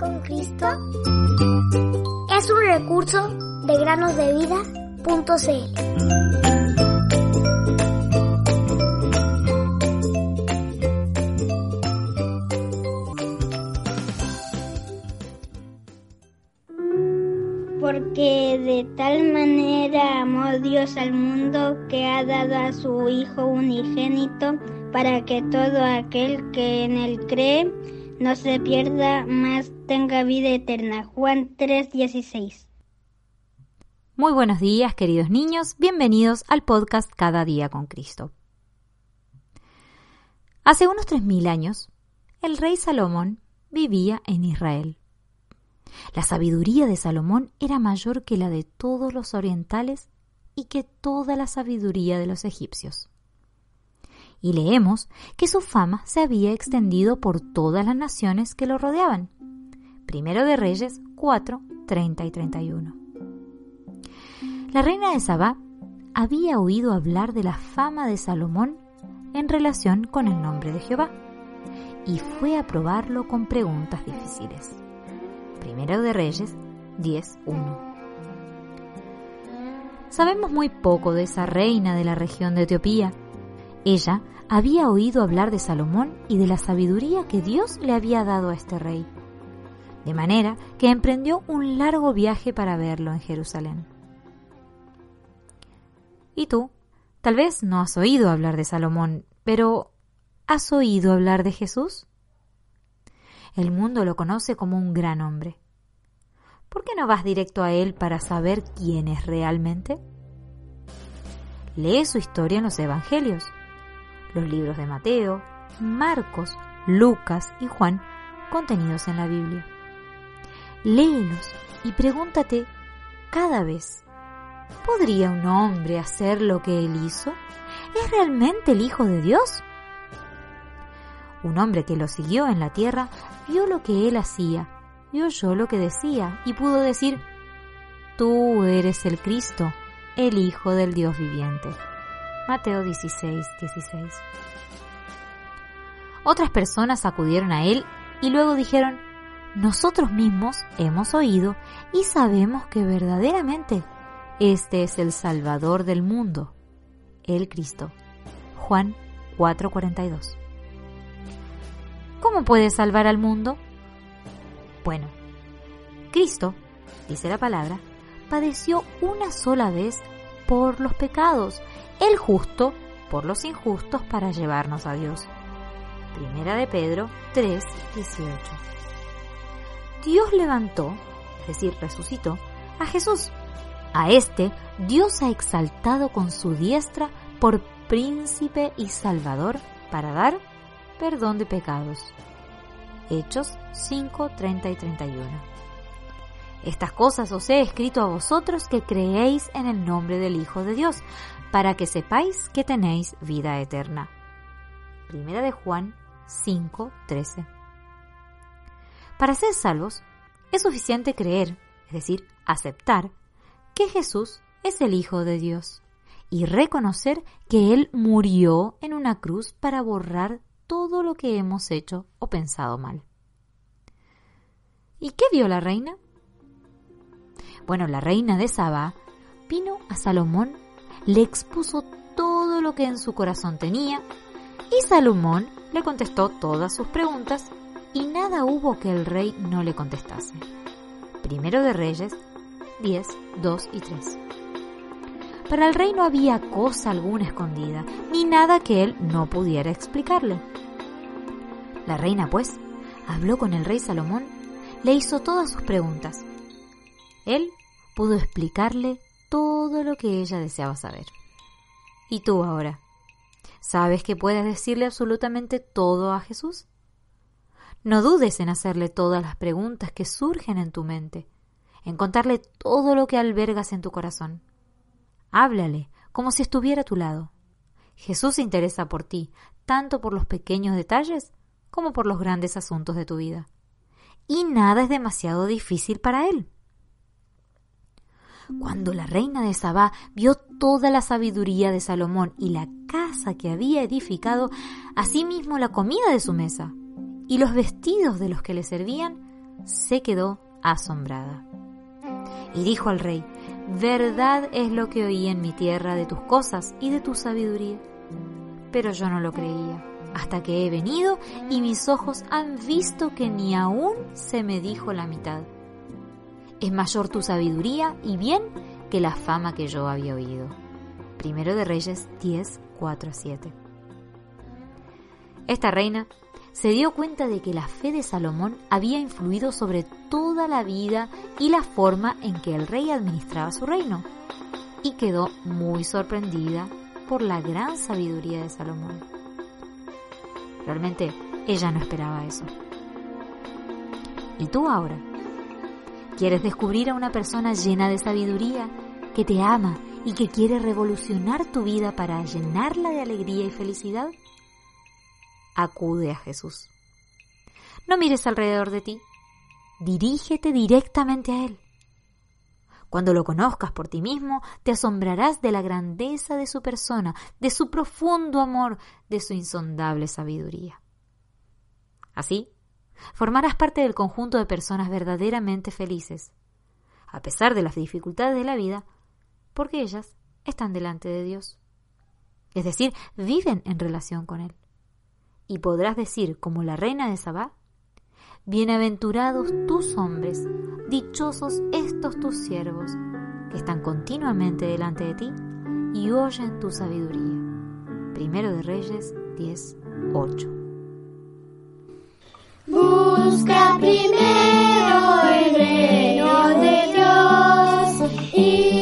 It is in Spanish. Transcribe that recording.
con Cristo es un recurso de granosdevida.cl. Porque de tal manera amó Dios al mundo que ha dado a su Hijo unigénito para que todo aquel que en él cree no se pierda, más tenga vida eterna. Juan 3:16. Muy buenos días, queridos niños. Bienvenidos al podcast Cada día con Cristo. Hace unos 3.000 años, el rey Salomón vivía en Israel. La sabiduría de Salomón era mayor que la de todos los orientales y que toda la sabiduría de los egipcios. Y leemos que su fama se había extendido por todas las naciones que lo rodeaban. Primero de Reyes 4, 30 y 31. La reina de Sabá había oído hablar de la fama de Salomón en relación con el nombre de Jehová y fue a probarlo con preguntas difíciles. Primero de Reyes 10.1. Sabemos muy poco de esa reina de la región de Etiopía. Ella había oído hablar de Salomón y de la sabiduría que Dios le había dado a este rey, de manera que emprendió un largo viaje para verlo en Jerusalén. ¿Y tú? Tal vez no has oído hablar de Salomón, pero ¿has oído hablar de Jesús? El mundo lo conoce como un gran hombre. ¿Por qué no vas directo a él para saber quién es realmente? Lee su historia en los Evangelios, los libros de Mateo, Marcos, Lucas y Juan contenidos en la Biblia. Léelos y pregúntate cada vez, ¿podría un hombre hacer lo que él hizo? ¿Es realmente el Hijo de Dios? Un hombre que lo siguió en la tierra vio lo que él hacía y oyó lo que decía y pudo decir, Tú eres el Cristo, el Hijo del Dios viviente. Mateo 16, 16. Otras personas acudieron a él y luego dijeron, nosotros mismos hemos oído y sabemos que verdaderamente este es el Salvador del mundo, el Cristo. Juan 4:42. ¿Cómo puede salvar al mundo? Bueno, Cristo, dice la palabra, padeció una sola vez por los pecados, el justo por los injustos para llevarnos a Dios. Primera de Pedro 3, 18. Dios levantó, es decir, resucitó, a Jesús. A este Dios ha exaltado con su diestra por príncipe y salvador para dar perdón de pecados. Hechos 5, 30 y 31. Estas cosas os he escrito a vosotros que creéis en el nombre del Hijo de Dios, para que sepáis que tenéis vida eterna. Primera de Juan 5, 13. Para ser salvos, es suficiente creer, es decir, aceptar, que Jesús es el Hijo de Dios y reconocer que Él murió en una cruz para borrar todo lo que hemos hecho o pensado mal. ¿Y qué vio la reina? Bueno, la reina de Saba vino a Salomón, le expuso todo lo que en su corazón tenía y Salomón le contestó todas sus preguntas y nada hubo que el rey no le contestase. Primero de Reyes 10, 2 y 3. Para el rey no había cosa alguna escondida, ni nada que él no pudiera explicarle. La reina, pues, habló con el rey Salomón, le hizo todas sus preguntas. Él pudo explicarle todo lo que ella deseaba saber. ¿Y tú ahora? ¿Sabes que puedes decirle absolutamente todo a Jesús? No dudes en hacerle todas las preguntas que surgen en tu mente, en contarle todo lo que albergas en tu corazón. Háblale como si estuviera a tu lado. Jesús se interesa por ti, tanto por los pequeños detalles como por los grandes asuntos de tu vida. Y nada es demasiado difícil para Él. Cuando la reina de Sabá vio toda la sabiduría de Salomón y la casa que había edificado, asimismo la comida de su mesa y los vestidos de los que le servían, se quedó asombrada. Y dijo al rey, verdad es lo que oí en mi tierra de tus cosas y de tu sabiduría. Pero yo no lo creía, hasta que he venido y mis ojos han visto que ni aún se me dijo la mitad. Es mayor tu sabiduría y bien que la fama que yo había oído. Primero de Reyes 10, 4 a 7. Esta reina se dio cuenta de que la fe de Salomón había influido sobre toda la vida y la forma en que el rey administraba su reino, y quedó muy sorprendida por la gran sabiduría de Salomón. Realmente ella no esperaba eso. ¿Y tú ahora? ¿Quieres descubrir a una persona llena de sabiduría, que te ama y que quiere revolucionar tu vida para llenarla de alegría y felicidad? acude a Jesús. No mires alrededor de ti, dirígete directamente a Él. Cuando lo conozcas por ti mismo, te asombrarás de la grandeza de su persona, de su profundo amor, de su insondable sabiduría. Así, formarás parte del conjunto de personas verdaderamente felices, a pesar de las dificultades de la vida, porque ellas están delante de Dios. Es decir, viven en relación con Él y podrás decir como la reina de Sabá, Bienaventurados tus hombres, dichosos estos tus siervos, que están continuamente delante de ti y oyen tu sabiduría. Primero de Reyes 10, 8. Busca primero el reino de Dios y